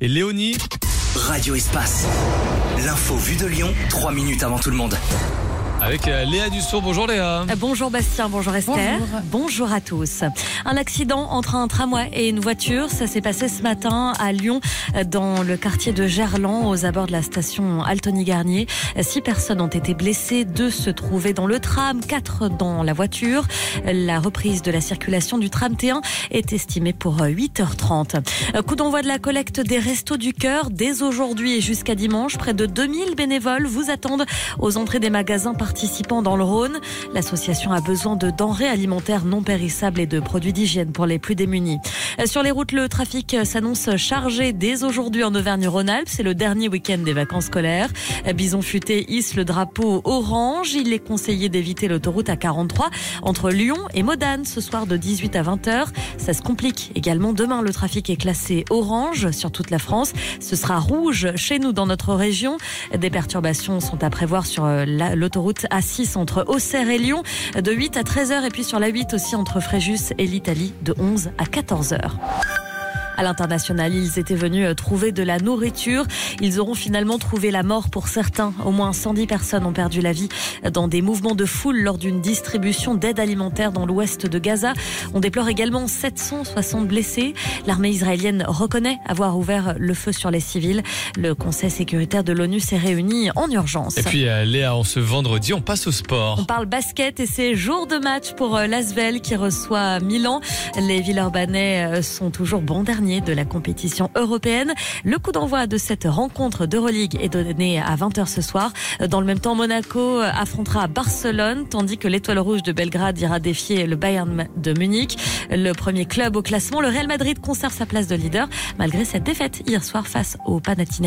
et Léonie. Radio Espace. L'info vue de Lyon, 3 minutes avant tout le monde. Avec euh, Léa Dussour. Bonjour Léa. Euh, Bonjour Bastien, bonjour Esther. Bonjour. Bonjour à tous. Un accident entre un tramway et une voiture, ça s'est passé ce matin à Lyon, euh, dans le quartier de Gerland, aux abords de la station Altony-Garnier. Six personnes ont été blessées, deux se trouvaient dans le tram, quatre dans la voiture. La reprise de la circulation du tram T1 est estimée pour 8h30. Coup d'envoi de la collecte des Restos du Cœur dès aujourd'hui et jusqu'à dimanche. Près de 2000 bénévoles vous attendent aux entrées des magasins participants dans le Rhône. L'association a besoin de denrées alimentaires non périssables et de produits d'hygiène pour les plus démunis. Sur les routes, le trafic s'annonce chargé dès aujourd'hui en Auvergne-Rhône-Alpes. C'est le dernier week-end des vacances scolaires. Bison Futé hisse le drapeau orange. Il est conseillé d'éviter l'autoroute A43 entre Lyon et Modane ce soir de 18 à 20h. Ça se complique également. Demain, le trafic est classé orange sur toute la France. Ce sera rouge chez nous dans notre région. Des perturbations sont à prévoir sur la- l'autoroute A6 entre Auxerre et Lyon de 8 à 13h et puis sur la 8 aussi entre Fréjus et l'Italie de 11 à 14h. か。À l'international, ils étaient venus euh, trouver de la nourriture. Ils auront finalement trouvé la mort pour certains. Au moins 110 personnes ont perdu la vie dans des mouvements de foule lors d'une distribution d'aide alimentaire dans l'ouest de Gaza. On déplore également 760 blessés. L'armée israélienne reconnaît avoir ouvert le feu sur les civils. Le Conseil sécuritaire de l'ONU s'est réuni en urgence. Et puis euh, Léa, on ce vendredi, on passe au sport. On parle basket et c'est jour de match pour euh, l'Asvel qui reçoit Milan. Les Villeurbanais euh, sont toujours bons derniers de la compétition européenne. Le coup d'envoi de cette rencontre d'Euroleague est donné à 20h ce soir. Dans le même temps, Monaco affrontera Barcelone tandis que l'Étoile Rouge de Belgrade ira défier le Bayern de Munich. Le premier club au classement, le Real Madrid conserve sa place de leader malgré cette défaite hier soir face au Panathinaikos.